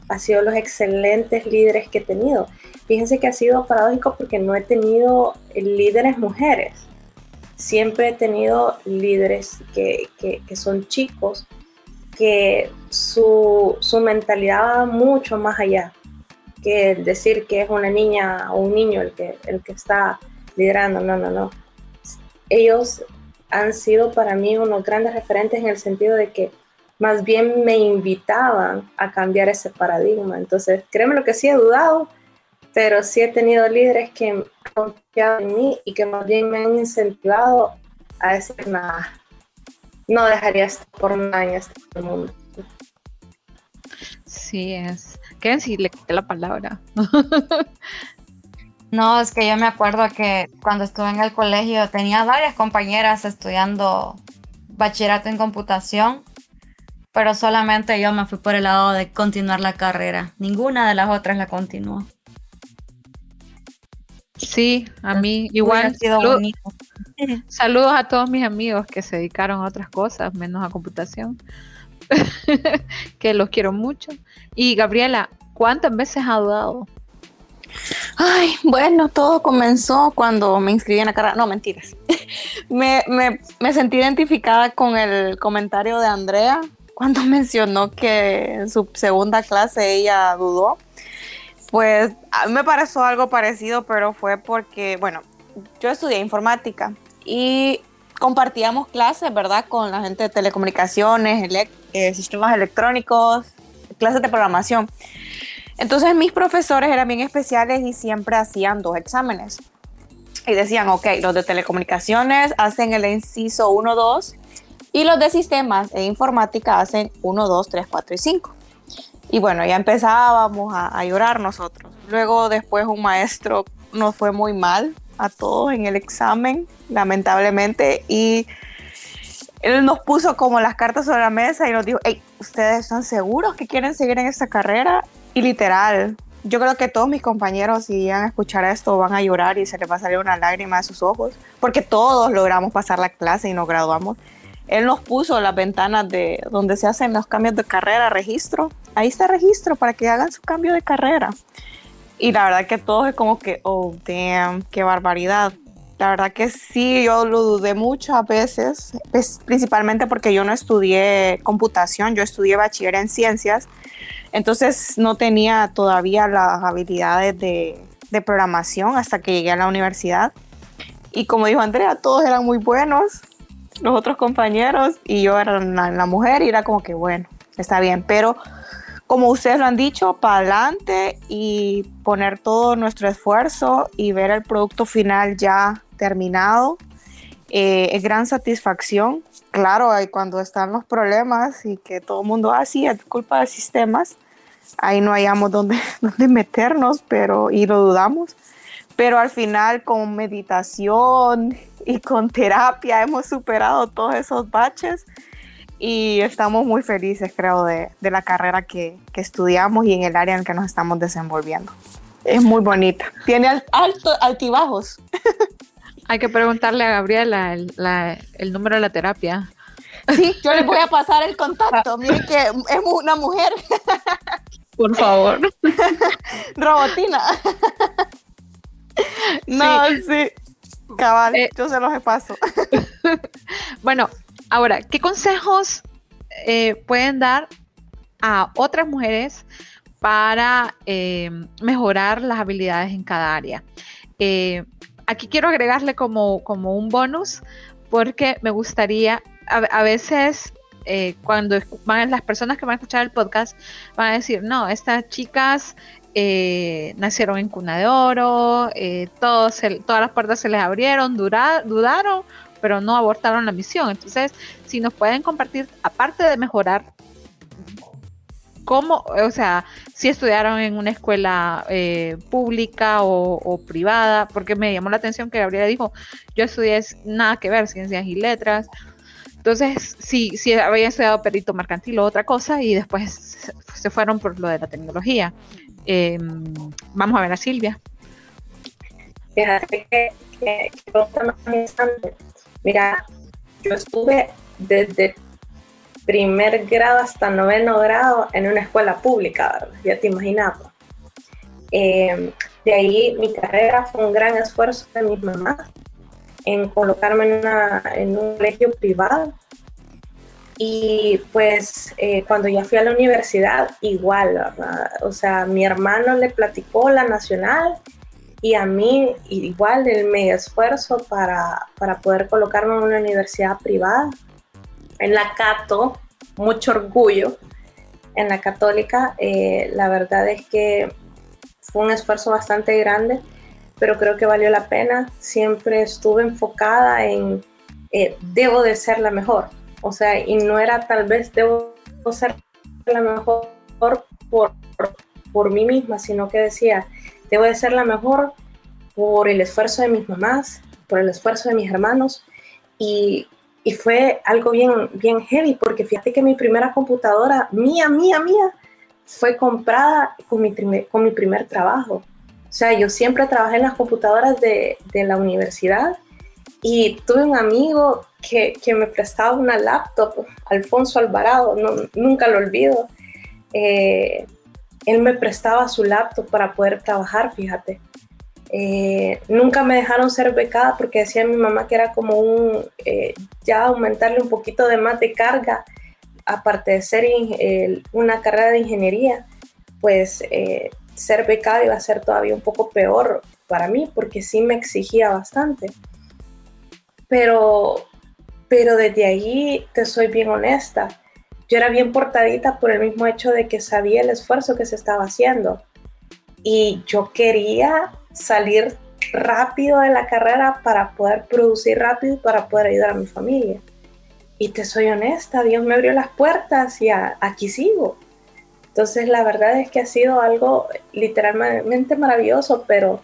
ha sido los excelentes líderes que he tenido. Fíjense que ha sido paradójico porque no he tenido líderes mujeres siempre he tenido líderes que, son chicos, que su, mentalidad va mucho más allá que decir que es una niña o un niño el que, el que está liderando. No, no, no. Ellos han sido para mí unos grandes referentes en el sentido de que más bien me invitaban a cambiar ese paradigma. Entonces, créeme lo que sí he dudado, pero sí he tenido líderes que han confiado en mí y que más bien me han incentivado a decir nada. No dejaría esto por nada en este mundo. Sí, es. si le quité la palabra. no, es que yo me acuerdo que cuando estuve en el colegio tenía varias compañeras estudiando bachillerato en computación, pero solamente yo me fui por el lado de continuar la carrera. Ninguna de las otras la continuó. Sí, a mí igual. saludos a todos mis amigos que se dedicaron a otras cosas, menos a computación, que los quiero mucho. Y Gabriela, ¿cuántas veces ha dudado? Ay, bueno, todo comenzó cuando me inscribí en la carrera. No, mentiras. me, me sentí identificada con el comentario de Andrea cuando mencionó que en su segunda clase ella dudó pues a mí me pareció algo parecido, pero fue porque, bueno, yo estudié informática y compartíamos clases, ¿verdad? Con la gente de telecomunicaciones, eh, sistemas electrónicos, clases de programación. Entonces mis profesores eran bien especiales y siempre hacían dos exámenes. Y decían, ok, los de telecomunicaciones hacen el inciso 1, 2 y los de sistemas e informática hacen 1, 2, 3, 4 y 5. Y bueno, ya empezábamos a, a llorar nosotros. Luego después un maestro nos fue muy mal a todos en el examen, lamentablemente, y él nos puso como las cartas sobre la mesa y nos dijo, hey, ¿ustedes están seguros que quieren seguir en esta carrera? Y literal, yo creo que todos mis compañeros, si llegan a escuchar esto, van a llorar y se les va a salir una lágrima de sus ojos, porque todos logramos pasar la clase y nos graduamos. Él nos puso las ventanas de donde se hacen los cambios de carrera, registro. Ahí está registro para que hagan su cambio de carrera. Y la verdad que todo es como que, oh, damn, qué barbaridad. La verdad que sí, yo lo dudé muchas veces, pues, principalmente porque yo no estudié computación, yo estudié bachiller en ciencias, entonces no tenía todavía las habilidades de, de programación hasta que llegué a la universidad. Y como dijo Andrea, todos eran muy buenos, los otros compañeros, y yo era la, mujer y era como que, bueno, está bien, pero como ustedes lo han dicho, para adelante y poner todo nuestro esfuerzo y ver el producto final ya terminado. Eh, es gran satisfacción. Claro, ahí cuando están los problemas y que todo el mundo, ah, sí, es culpa de sistemas, ahí no hayamos donde, donde meternos, pero y lo dudamos. Pero al final, con meditación y con terapia, hemos superado todos esos baches y estamos muy felices, creo, de, de la carrera que, que, estudiamos y en el área en que nos estamos desenvolviendo. Es muy bonita. Tiene alto, altibajos. Hay que preguntarle a Gabriela el, la, el, número de la terapia. Sí, yo les voy a pasar el contacto. Miren que es una mujer. Por favor. Robotina. No, sí. sí. Cabal, eh, yo se los paso. bueno, Ahora, ¿qué consejos eh, pueden dar a otras mujeres para eh, mejorar las habilidades en cada área? Aquí quiero agregarle como, como, un bonus porque me gustaría, a, a veces eh, cuando van las personas que van a escuchar el podcast van a decir, no, estas chicas eh, nacieron en cuna de oro, eh, todos todas las puertas se les abrieron, dudaron pero no abortaron la misión. Entonces, si nos pueden compartir, aparte de mejorar, cómo, o sea, si estudiaron en una escuela eh, pública o, privada, porque me llamó la atención que Gabriela dijo, yo estudié nada que ver, ciencias y letras. Entonces, si, si había estudiado perito mercantil o otra cosa y después se fueron por lo de la tecnología. Em, vamos a ver a Silvia. Fíjate que, que, que Mira, yo estuve desde primer grado hasta noveno grado en una escuela pública, ¿verdad? Ya te imaginas. Eh, de ahí mi carrera fue un gran esfuerzo de mi mamá en colocarme en un colegio privado. Y pues eh, cuando ya fui a la universidad, igual, ¿verdad? O sea, mi hermano le platicó la nacional y a mí igual el medio esfuerzo para, para poder colocarme en una universidad privada. En la Cato, mucho orgullo. En la católica, eh, la verdad es que fue un esfuerzo bastante grande, pero creo que valió la pena. Siempre estuve enfocada en eh, debo de ser la mejor. O sea, y no era tal vez debo ser la mejor por, por, mí misma, sino que decía, Debo de ser la mejor por el esfuerzo de mis mamás, por el esfuerzo de mis hermanos y, y fue algo bien, bien heavy porque fíjate que mi primera computadora, mía, mía, mía, fue comprada con mi, primer, con mi primer trabajo. O sea, yo siempre trabajé en las computadoras de, de la universidad y tuve un amigo que, que, me prestaba una laptop, Alfonso Alvarado, nunca lo olvido. Eh, él me prestaba su laptop para poder trabajar, fíjate. Eh, nunca me dejaron ser becada porque decía mi mamá que era como un, eh, ya aumentarle un poquito de más de carga, aparte de ser una carrera de ingeniería, pues eh, ser becada iba a ser todavía un poco peor para mí porque sí me exigía bastante. Pero, pero desde ahí te soy bien honesta yo era bien portadita por el mismo hecho de que sabía el esfuerzo que se estaba haciendo. Y yo quería salir rápido de la carrera para poder producir rápido y para poder ayudar a mi familia. Y te soy honesta, Dios me abrió las puertas y aquí sigo. Entonces la verdad es que ha sido algo literalmente maravilloso, pero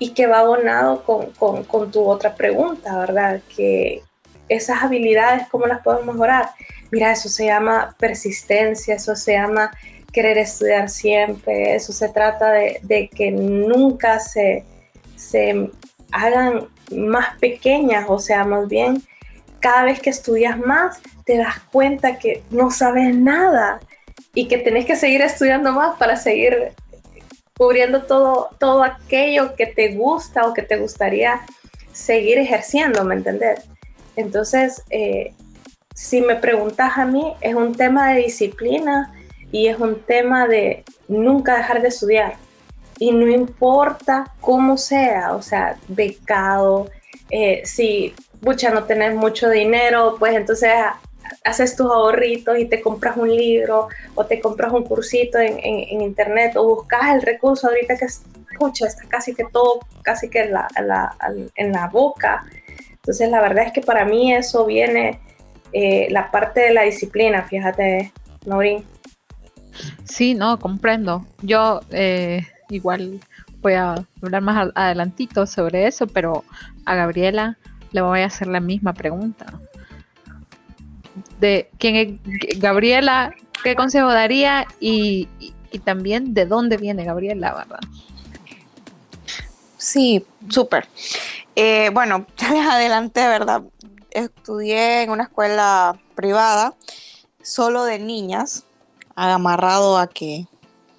y que va abonado con, con, con tu otra pregunta, ¿verdad? Que esas habilidades, ¿cómo las podemos mejorar? Mira, eso se llama persistencia, eso se llama querer estudiar siempre, eso se trata de, de que nunca se, se hagan más pequeñas, o sea, más bien cada vez que estudias más te das cuenta que no sabes nada y que tenés que seguir estudiando más para seguir cubriendo todo, todo aquello que te gusta o que te gustaría seguir ejerciendo, ¿me entendés? Entonces, eh, si me preguntas a mí, es un tema de disciplina y es un tema de nunca dejar de estudiar. Y no importa cómo sea, o sea, becado, eh, si, mucha, no tenés mucho dinero, pues entonces haces tus ahorritos y te compras un libro o te compras un cursito en, en, internet o buscas el recurso ahorita que escucha, está casi que todo, casi que en la, la, en la boca. Entonces la verdad es que para mí eso viene eh, la parte de la disciplina, fíjate, Naurín. Sí, no, comprendo. Yo eh, igual voy a hablar más adelantito sobre eso, pero a Gabriela le voy a hacer la misma pregunta de quién es Gabriela, qué consejo daría y, también de dónde viene Gabriela, ¿verdad? Sí, súper. Eh, bueno, ya les adelanté, ¿verdad? Estudié en una escuela privada, solo de niñas, amarrado a que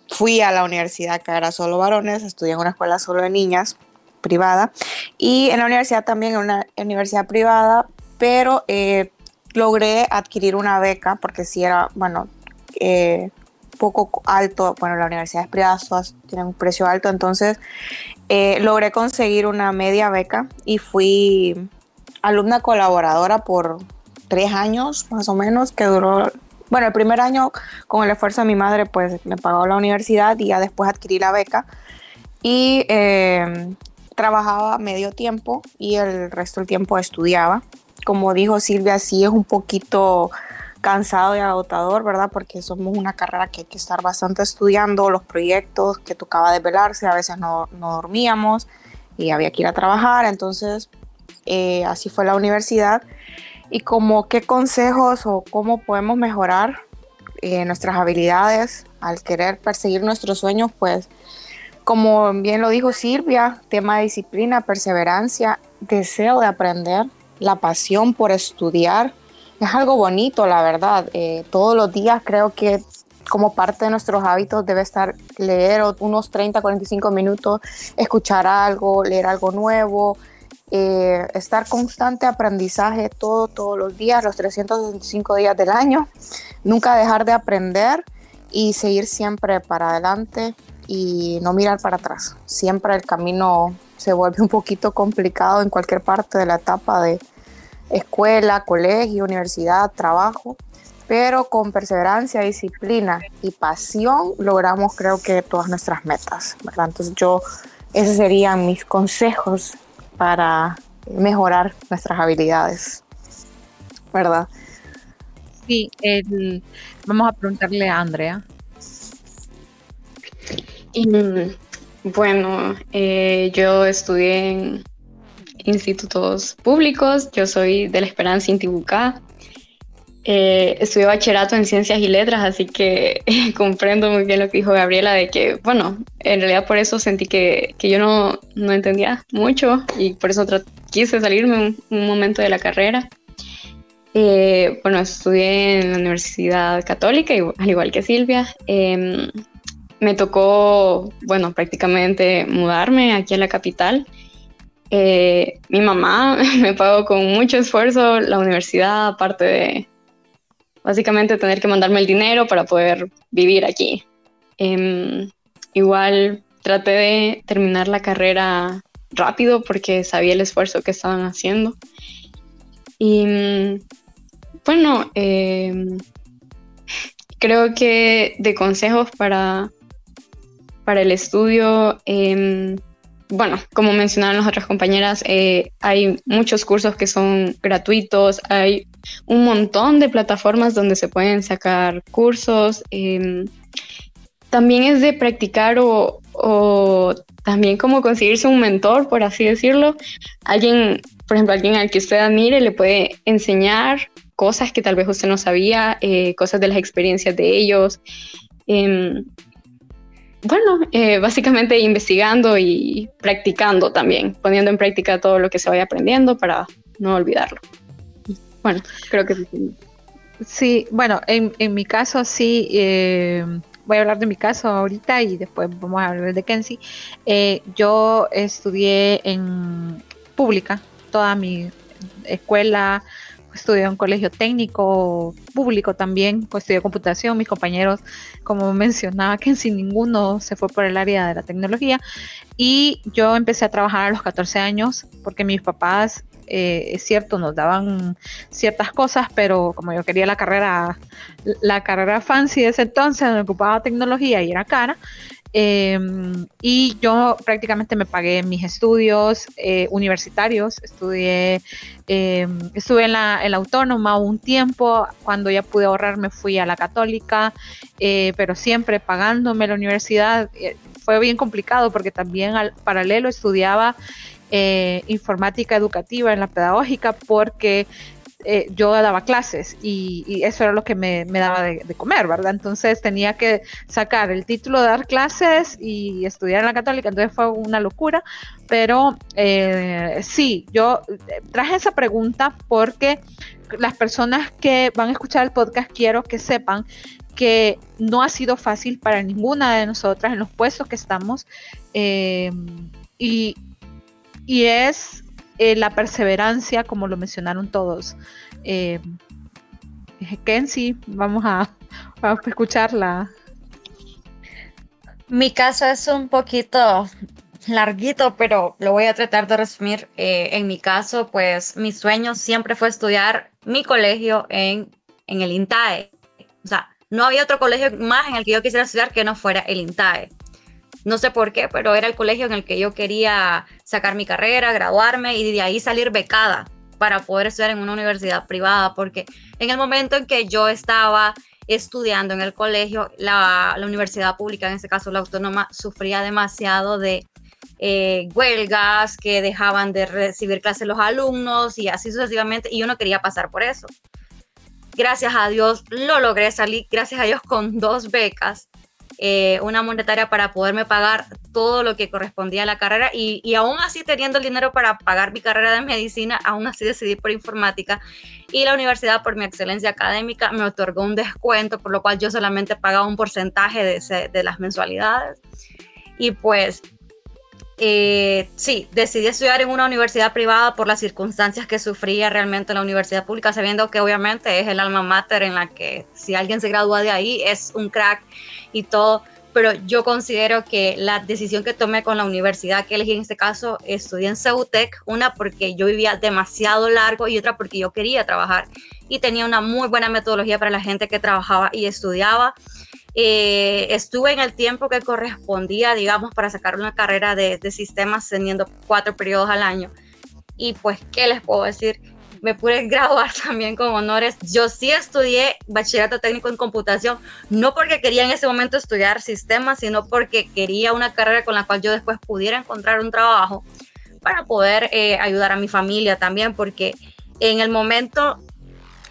fui a la universidad que era solo varones, estudié en una escuela solo de niñas privada y en la universidad también en una universidad privada, pero eh, logré adquirir una beca porque si era, bueno, eh, poco alto, bueno, las universidades privadas todas tienen un precio alto, entonces eh, logré conseguir una media beca y fui alumna colaboradora por tres años más o menos, que duró, bueno, el primer año con el esfuerzo de mi madre pues me pagó la universidad y ya después adquirí la beca. Y eh, trabajaba medio tiempo y el resto del tiempo estudiaba como dijo Silvia, sí es un poquito cansado y agotador, ¿verdad? Porque somos una carrera que hay que estar bastante estudiando, los proyectos que tocaba desvelarse, a veces no, dormíamos y había que ir a trabajar, entonces eh, así fue la universidad. Y como qué consejos o cómo podemos mejorar eh, nuestras habilidades al querer perseguir nuestros sueños, pues como bien lo dijo Silvia, tema de disciplina, perseverancia, deseo de aprender, la pasión por estudiar. Es algo bonito, la verdad. Eh, todos los días creo que como parte de nuestros hábitos debe estar leer unos 30, 45 minutos, escuchar algo, leer algo nuevo, eh, estar constante aprendizaje todo, todos los días, los 365 días del año, nunca dejar de aprender y seguir siempre para adelante y no mirar para atrás. Siempre el camino se vuelve un poquito complicado en cualquier parte de la etapa de, escuela, colegio, universidad, trabajo, pero con perseverancia, disciplina y pasión logramos creo que todas nuestras metas, ¿verdad? Entonces yo, esos serían mis consejos para mejorar nuestras habilidades, ¿verdad? Sí, vamos a preguntarle a Andrea. Bueno, eh, yo estudié en institutos públicos. Yo soy de la Esperanza Intibucá. Eh, estudié bachillerato en ciencias y letras, así que comprendo muy bien lo que dijo Gabriela de que, bueno, en realidad por eso sentí que, que yo no, no, entendía mucho y por eso quise salirme un, momento de la carrera. Eh, bueno, estudié en la Universidad Católica, al igual que Silvia. Me tocó, bueno, prácticamente mudarme aquí a la capital eh, mi mamá me pagó con mucho esfuerzo la universidad, aparte de básicamente tener que mandarme el dinero para poder vivir aquí. Em, igual traté de terminar la carrera rápido porque sabía el esfuerzo que estaban haciendo. Y bueno, em, creo que de consejos para, para el estudio, em, bueno, como mencionaron las otras compañeras, eh, hay muchos cursos que son gratuitos, hay un montón de plataformas donde se pueden sacar cursos. Em, también es de practicar o, o, también como conseguirse un mentor, por así decirlo. Alguien, por ejemplo, alguien al que usted admire le puede enseñar cosas que tal vez usted no sabía, eh, cosas de las experiencias de ellos. Bueno, eh, básicamente investigando y practicando también, poniendo en práctica todo lo que se vaya aprendiendo para no olvidarlo. Bueno, creo que sí. Sí, bueno, en, en mi caso sí, eh, voy a hablar de mi caso ahorita y después vamos a hablar de Kenzie. Eh, yo estudié en pública, toda mi escuela, estudié en un colegio técnico público también, pues estudié computación, mis compañeros, como mencionaba, que sin ninguno se fue por el área de la tecnología. Y yo empecé a trabajar a los 14 años porque mis papás, eh, es cierto, nos daban ciertas cosas, pero como yo quería la carrera, la carrera fancy de ese entonces, me ocupaba tecnología y era cara, Em, y yo prácticamente me pagué mis estudios eh, universitarios, estudié, em, estuve en la, autónoma un tiempo, cuando ya pude ahorrar me fui a la católica, eh, pero siempre pagándome la universidad. Eh, fue bien complicado porque también al paralelo estudiaba informática educativa en la pedagógica porque eh, yo daba clases y, eso era lo que me, daba de, comer, ¿verdad? Entonces tenía que sacar el título de dar clases y estudiar en la católica, entonces fue una locura, pero eh, sí, yo eh, traje esa pregunta porque las personas que van a escuchar el podcast quiero que sepan que no ha sido fácil para ninguna de nosotras en los puestos que estamos y, y es eh, la perseverancia, como lo mencionaron todos. Eh, Kenzie, vamos a, escucharla. Mi caso es un poquito larguito, pero lo voy a tratar de resumir. Eh, en mi caso, pues mi sueño siempre fue estudiar mi colegio en, en el INTAE. O sea, no había otro colegio más en el que yo quisiera estudiar que no fuera el INTAE. No sé por qué, pero era el colegio en el que yo quería sacar mi carrera, graduarme y de ahí salir becada para poder estudiar en una universidad privada, porque en el momento en que yo estaba estudiando en el colegio, la, universidad pública, en este caso la autónoma, sufría demasiado de eh, huelgas que dejaban de recibir clases los alumnos y así sucesivamente, y yo no quería pasar por eso. Gracias a Dios lo logré salir, gracias a Dios con dos becas eh, una monetaria para poderme pagar todo lo que correspondía a la carrera y, y, aún así teniendo el dinero para pagar mi carrera de medicina, aún así decidí por informática y la universidad por mi excelencia académica me otorgó un descuento, por lo cual yo solamente pagaba un porcentaje de, de las mensualidades. Y pues eh, sí, decidí estudiar en una universidad privada por las circunstancias que sufría realmente la universidad pública, sabiendo que obviamente es el alma mater en la que si alguien se gradúa de ahí es un crack y todo, pero yo considero que la decisión que tomé con la universidad que elegí en este caso, estudié en Ceutec, una porque yo vivía demasiado largo y otra porque yo quería trabajar y tenía una muy buena metodología para la gente que trabajaba y estudiaba. Eh, estuve en el tiempo que correspondía, digamos, para sacar una carrera de, sistemas teniendo cuatro periodos al año. Y pues, ¿qué les puedo decir? Me pude graduar también con honores. Yo sí estudié bachillerato técnico en computación, no porque quería en ese momento estudiar sistemas, sino porque quería una carrera con la cual yo después pudiera encontrar un trabajo para poder eh, ayudar a mi familia también, porque en el momento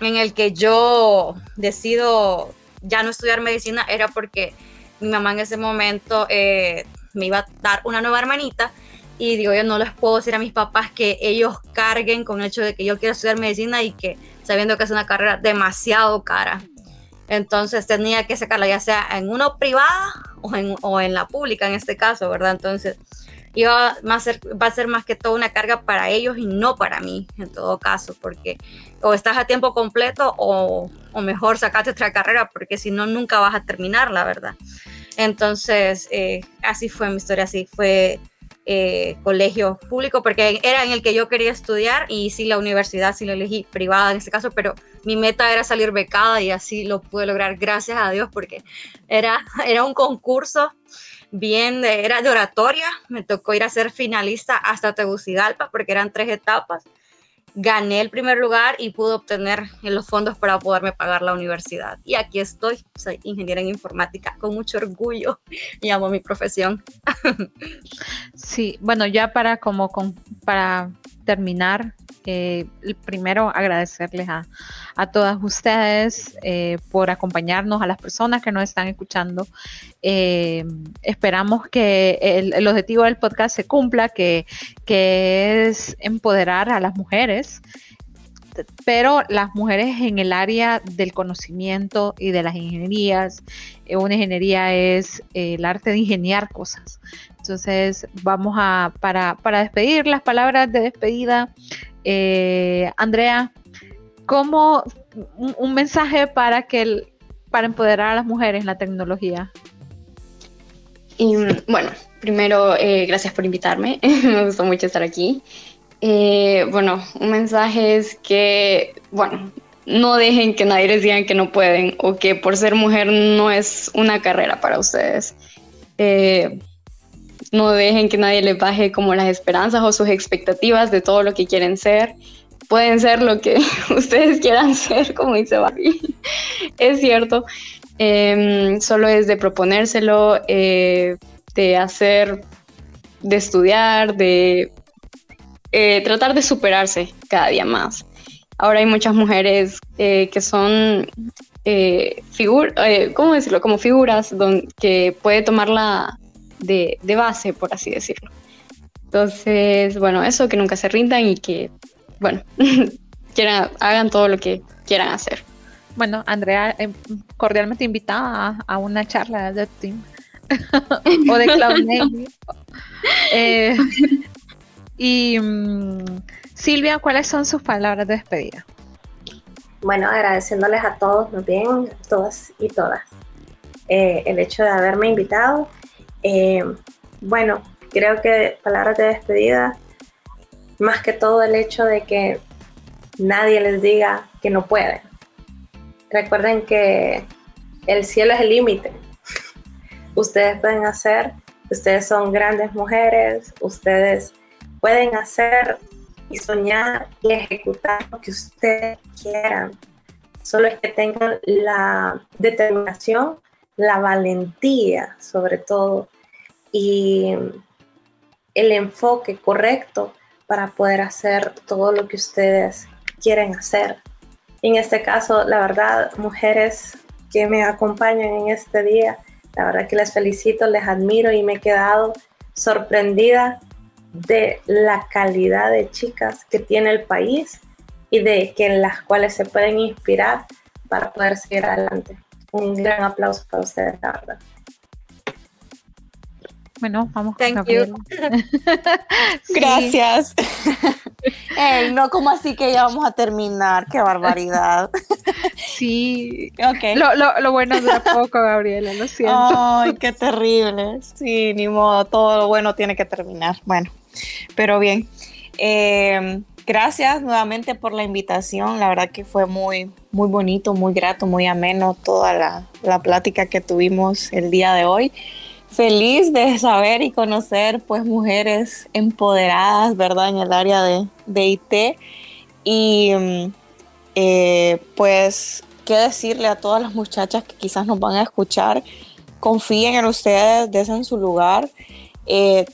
en el que yo decido ya no estudiar medicina era porque mi mamá en ese momento eh, me iba a dar una nueva hermanita y digo, yo no les puedo decir a mis papás que ellos carguen con el hecho de que yo quiero estudiar medicina y que sabiendo que es una carrera demasiado cara. Entonces tenía que sacarla ya sea en una privada o en, o en la pública en este caso, ¿verdad? Entonces iba a ser, va a ser más que todo una carga para ellos y no para mí, en todo caso, porque o estás a tiempo completo o, o mejor sacate otra carrera, porque si no, nunca vas a terminar, la verdad. Entonces, eh, así fue mi historia, así fue eh, colegio público porque era en el que yo quería estudiar y sí la universidad sí la elegí privada en este caso, pero mi meta era salir becada y así lo pude lograr gracias a Dios porque era, era un concurso bien, era de oratoria, me tocó ir a ser finalista hasta Tegucigalpa porque eran tres etapas gané el primer lugar y pude obtener los fondos para poderme pagar la universidad. Y aquí estoy, soy ingeniera en informática con mucho orgullo y amo mi profesión. Sí, bueno, ya para como con, para terminar, eh, primero agradecerles a, todas ustedes eh, por acompañarnos, a las personas que nos están escuchando. Eh, esperamos que el, objetivo del podcast se cumpla, que, que es empoderar a las mujeres pero las mujeres en el área del conocimiento y de las ingenierías, una ingeniería es el arte de ingeniar cosas. Entonces, vamos a, para, para despedir las palabras de despedida, eh, Andrea, ¿cómo un, mensaje para que para empoderar a las mujeres en la tecnología? Y, bueno, primero, eh, gracias por invitarme. Me gustó mucho estar aquí. Eh, bueno, un mensaje es que, bueno, no dejen que nadie les diga que no pueden o que por ser mujer no es una carrera para ustedes. No dejen que nadie les baje como las esperanzas o sus expectativas de todo lo que quieren ser. Pueden ser lo que ustedes quieran ser, como dice Barbie. es cierto. Em, solo es de proponérselo, eh, de hacer, de estudiar, de eh, tratar de superarse cada día más. Ahora hay muchas mujeres eh, que son figuras, ¿cómo decirlo? Como figuras donde, que puede tomarla de, de, base, por así decirlo. Entonces, bueno, eso, que nunca se rindan y que, bueno, quieran, hagan todo lo que quieran hacer. Bueno, Andrea, cordialmente invitada a, una charla de Team o de Cloud eh, y mm, Silvia, ¿cuáles son sus palabras de despedida? Bueno, agradeciéndoles a todos, muy bien, todas y todas, eh, el hecho de haberme invitado. Eh, bueno, creo que palabras de despedida, más que todo el hecho de que nadie les diga que no pueden. Recuerden que el cielo es el límite. ustedes pueden hacer, ustedes son grandes mujeres, ustedes pueden hacer y soñar y ejecutar lo que ustedes quieran. Solo es que tengan la determinación, la valentía sobre todo y el enfoque correcto para poder hacer todo lo que ustedes quieren hacer. En este caso, la verdad, mujeres que me acompañan en este día, la verdad que les felicito, les admiro y me he quedado sorprendida de la calidad de chicas que tiene el país y de que en las cuales se pueden inspirar para poder seguir adelante. Un gran aplauso para ustedes, la verdad. Bueno, vamos Thank you. Gracias. no como así que ya vamos a terminar, qué barbaridad. sí, okay. lo, lo, lo, bueno dura poco, Gabriela, lo siento. Ay, qué terrible. Sí, ni modo, todo lo bueno tiene que terminar. Bueno, pero bien. Em, gracias nuevamente por la invitación. La verdad que fue muy, muy bonito, muy grato, muy ameno toda la, la plática que tuvimos el día de hoy feliz de saber y conocer pues mujeres empoderadas, ¿verdad? En el área de, de IT. Y mm, eh, pues, ¿qué decirle a todas las muchachas que quizás nos van a escuchar? Confíen en ustedes, desen su lugar, eh,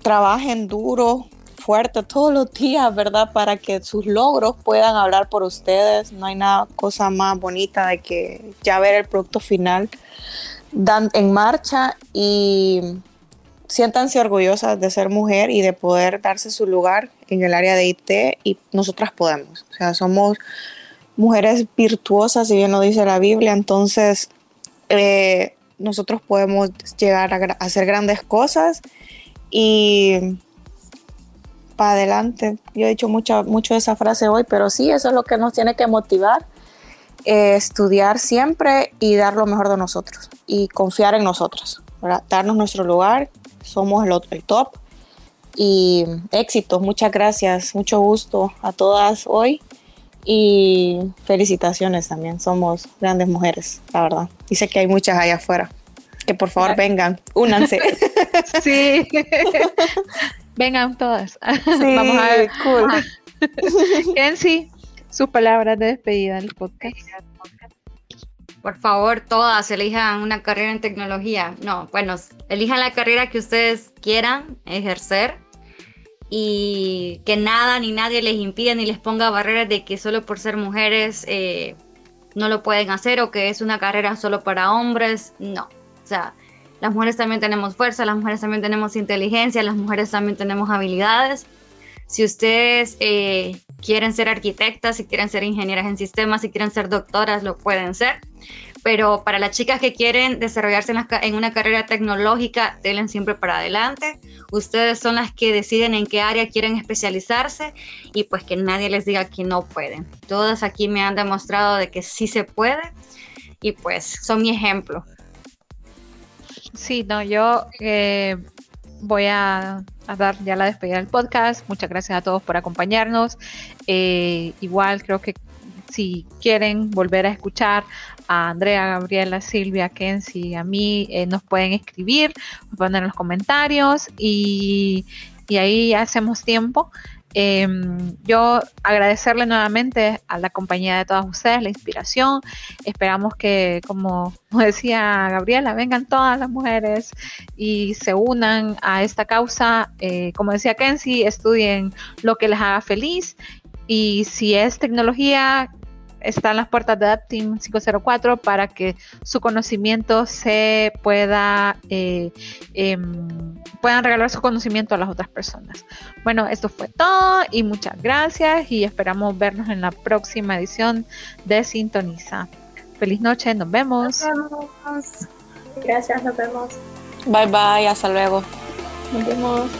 trabajen duro, fuerte todos los días, ¿verdad? Para que sus logros puedan hablar por ustedes. No hay nada cosa más bonita de que ya ver el producto final dan en marcha y siéntanse orgullosas de ser mujer y de poder darse su lugar en el área de IT y nosotras podemos. O sea, somos mujeres virtuosas, si bien lo dice la Biblia, entonces eh, nosotros podemos llegar a, hacer grandes cosas y para adelante. Yo he dicho mucho, mucho esa frase hoy, pero sí, eso es lo que nos tiene que motivar eh, estudiar siempre y dar lo mejor de nosotros y confiar en nosotros, darnos nuestro lugar, somos el, el top y éxitos. Muchas gracias, mucho gusto a todas hoy y felicitaciones también. Somos grandes mujeres, la verdad. Dice que hay muchas allá afuera. Que por favor vengan, únanse. Sí, vengan todas. Sí, Vamos a ver. Cool. Kenzie, sus palabras de despedida del podcast. Por favor, todas elijan una carrera en tecnología. No, bueno, elijan la carrera que ustedes quieran ejercer y que nada ni nadie les impida ni les ponga barreras de que solo por ser mujeres eh, no lo pueden hacer o que es una carrera solo para hombres. No, o sea, las mujeres también tenemos fuerza, las mujeres también tenemos inteligencia, las mujeres también tenemos habilidades. Si ustedes eh, quieren ser arquitectas, si quieren ser ingenieras en sistemas, si quieren ser doctoras, lo pueden ser. Pero para las chicas que quieren desarrollarse en, una carrera tecnológica, denle siempre para adelante. Ustedes son las que deciden en qué área quieren especializarse y pues que nadie les diga que no pueden. Todas aquí me han demostrado de que sí se puede y pues son mi ejemplo. Sí, no, yo eh, voy a, dar ya la despedida del podcast. Muchas gracias a todos por acompañarnos. Eh, igual creo que si quieren volver a escuchar a Andrea, Gabriela, Silvia, Kenzie, a mí, eh, nos pueden escribir, poner en los comentarios y, y ahí hacemos tiempo. Em, yo agradecerle nuevamente a la compañía de todas ustedes, la inspiración. Esperamos que, como decía Gabriela, vengan todas las mujeres y se unan a esta causa. Eh, como decía Kenzie, estudien lo que les haga feliz. Y si es tecnología, están las puertas de Team 504 para que su conocimiento se pueda, eh, em, puedan regalar su conocimiento a las otras personas. Bueno, esto fue todo y muchas gracias y esperamos vernos en la próxima edición de Sintoniza. Feliz noche, nos vemos. Nos vemos. Gracias, nos vemos. Bye bye, hasta luego. Nos vemos.